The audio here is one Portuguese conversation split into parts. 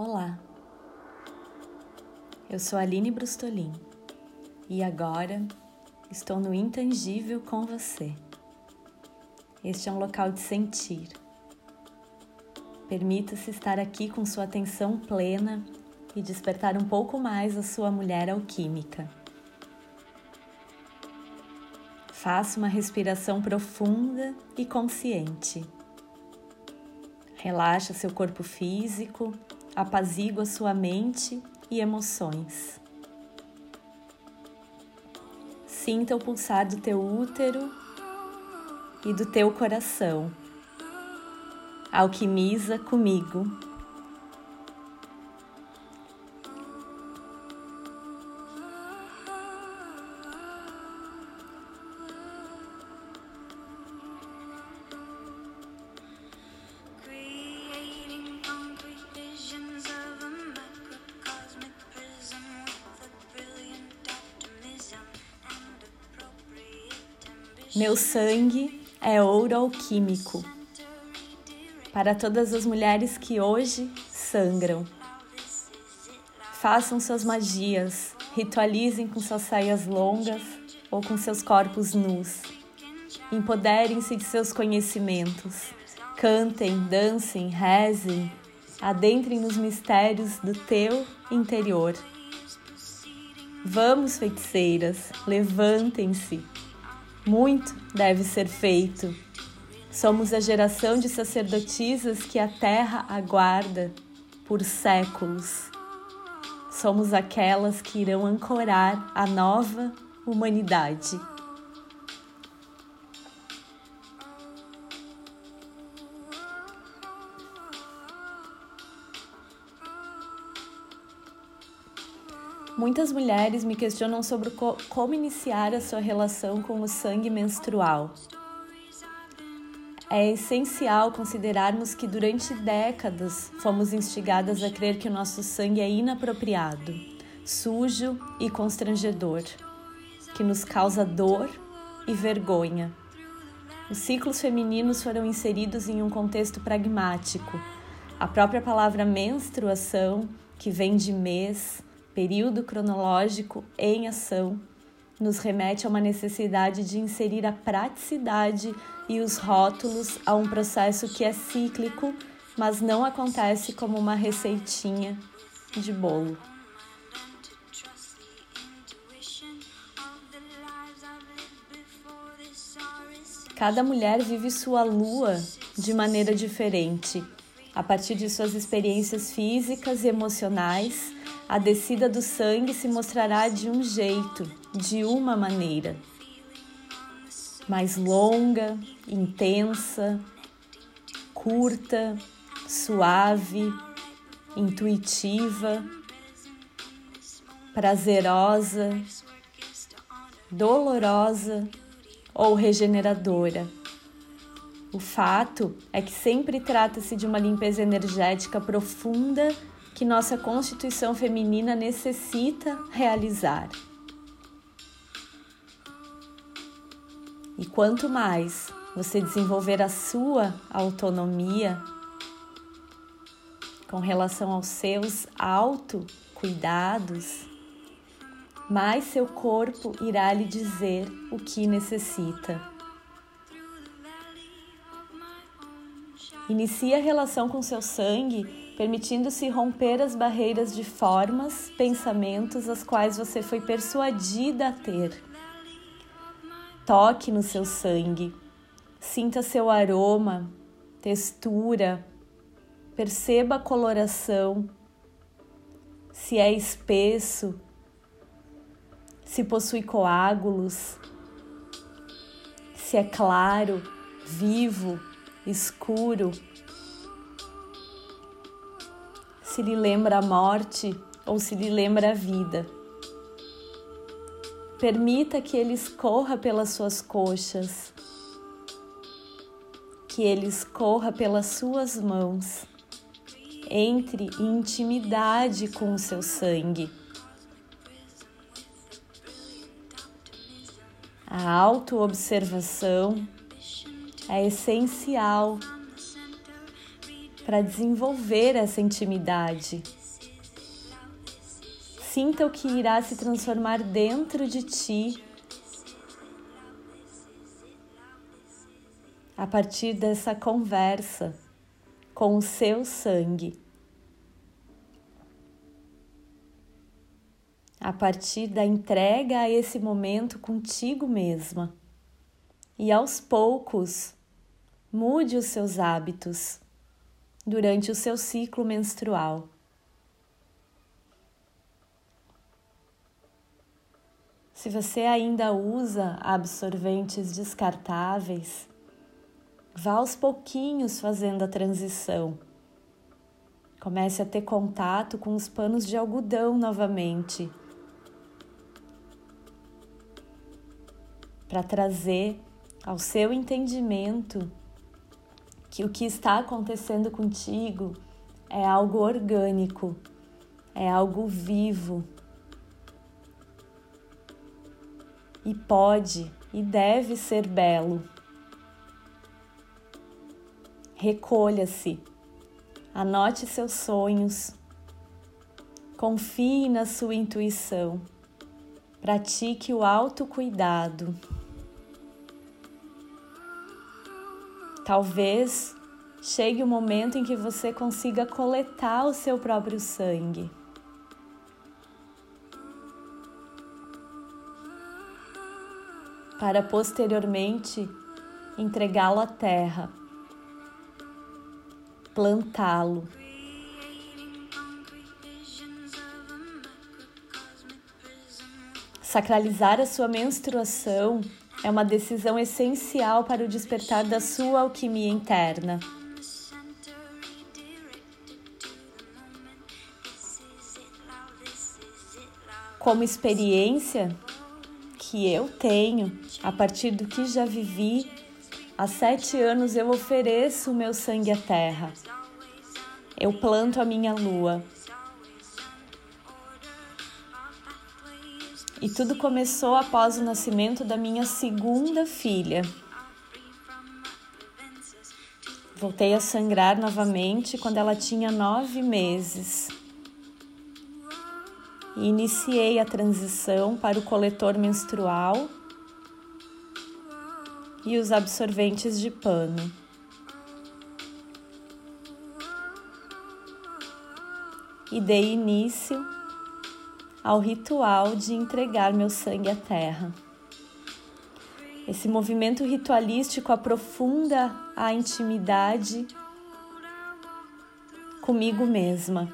Olá, eu sou Aline Brustolin e agora estou no intangível com você. Este é um local de sentir. Permita-se estar aqui com sua atenção plena e despertar um pouco mais a sua mulher alquímica. Faça uma respiração profunda e consciente. Relaxa seu corpo físico, apazigua sua mente e emoções. Sinta o pulsar do teu útero e do teu coração. Alquimiza comigo. Meu sangue é ouro alquímico. Para todas as mulheres que hoje sangram. Façam suas magias, ritualizem com suas saias longas ou com seus corpos nus. Empoderem-se de seus conhecimentos. Cantem, dancem, rezem, adentrem nos mistérios do teu interior. Vamos, feiticeiras, levantem-se muito deve ser feito. Somos a geração de sacerdotisas que a terra aguarda por séculos. Somos aquelas que irão ancorar a nova humanidade. Muitas mulheres me questionam sobre co como iniciar a sua relação com o sangue menstrual. É essencial considerarmos que durante décadas fomos instigadas a crer que o nosso sangue é inapropriado, sujo e constrangedor, que nos causa dor e vergonha. Os ciclos femininos foram inseridos em um contexto pragmático. A própria palavra menstruação, que vem de mês, período cronológico em ação, nos remete a uma necessidade de inserir a praticidade e os rótulos a um processo que é cíclico, mas não acontece como uma receitinha de bolo. Cada mulher vive sua lua de maneira diferente, a partir de suas experiências físicas e emocionais a descida do sangue se mostrará de um jeito, de uma maneira. Mais longa, intensa, curta, suave, intuitiva, prazerosa, dolorosa ou regeneradora. O fato é que sempre trata-se de uma limpeza energética profunda que nossa constituição feminina necessita realizar. E quanto mais você desenvolver a sua autonomia com relação aos seus autocuidados, mais seu corpo irá lhe dizer o que necessita. Inicie a relação com seu sangue permitindo-se romper as barreiras de formas, pensamentos as quais você foi persuadida a ter. Toque no seu sangue, sinta seu aroma, textura, perceba a coloração, se é espesso, se possui coágulos, se é claro, vivo, escuro se lhe lembra a morte ou se lhe lembra a vida. Permita que ele escorra pelas suas coxas, que ele escorra pelas suas mãos. Entre em intimidade com o seu sangue. A autoobservação é essencial para desenvolver essa intimidade. Sinta o que irá se transformar dentro de ti a partir dessa conversa com o seu sangue. A partir da entrega a esse momento contigo mesma. E aos poucos, mude os seus hábitos durante o seu ciclo menstrual. Se você ainda usa absorventes descartáveis, vá aos pouquinhos fazendo a transição. Comece a ter contato com os panos de algodão novamente. Para trazer ao seu entendimento que o que está acontecendo contigo é algo orgânico, é algo vivo. E pode e deve ser belo. Recolha-se, anote seus sonhos, confie na sua intuição, pratique o autocuidado. Talvez chegue o momento em que você consiga coletar o seu próprio sangue. Para posteriormente entregá-lo à terra, plantá-lo. Sacralizar a sua menstruação é uma decisão essencial para o despertar da sua alquimia interna. Como experiência que eu tenho, a partir do que já vivi, há sete anos eu ofereço o meu sangue à terra. Eu planto a minha lua E tudo começou após o nascimento da minha segunda filha. Voltei a sangrar novamente quando ela tinha nove meses. E iniciei a transição para o coletor menstrual e os absorventes de pano. E dei início ao ritual de entregar meu sangue à terra. Esse movimento ritualístico aprofunda a intimidade comigo mesma.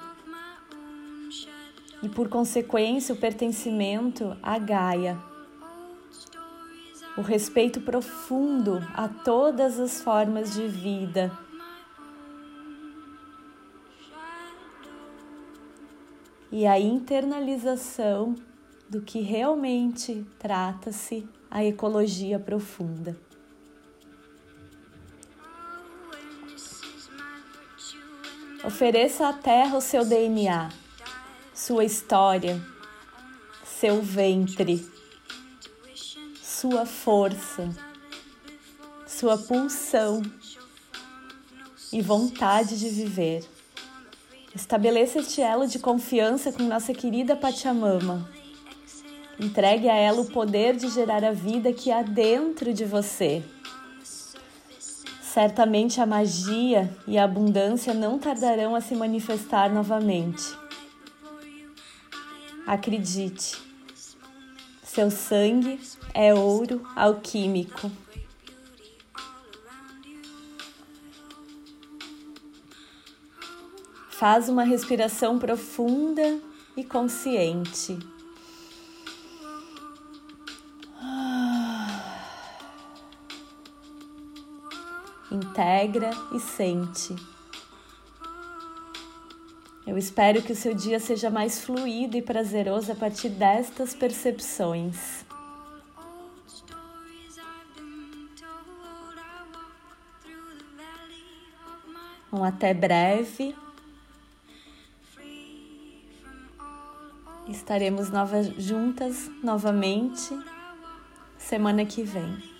E, por consequência, o pertencimento à Gaia, o respeito profundo a todas as formas de vida e a internalização do que realmente trata-se a ecologia profunda. Ofereça à Terra o seu DNA, sua história, seu ventre, sua força, sua pulsão e vontade de viver. Estabeleça este elo de confiança com nossa querida Pachamama. Entregue a ela o poder de gerar a vida que há dentro de você. Certamente a magia e a abundância não tardarão a se manifestar novamente. Acredite, seu sangue é ouro alquímico. Faz uma respiração profunda e consciente. Integra e sente. Eu espero que o seu dia seja mais fluido e prazeroso a partir destas percepções. Um até breve. Estaremos novas juntas novamente semana que vem.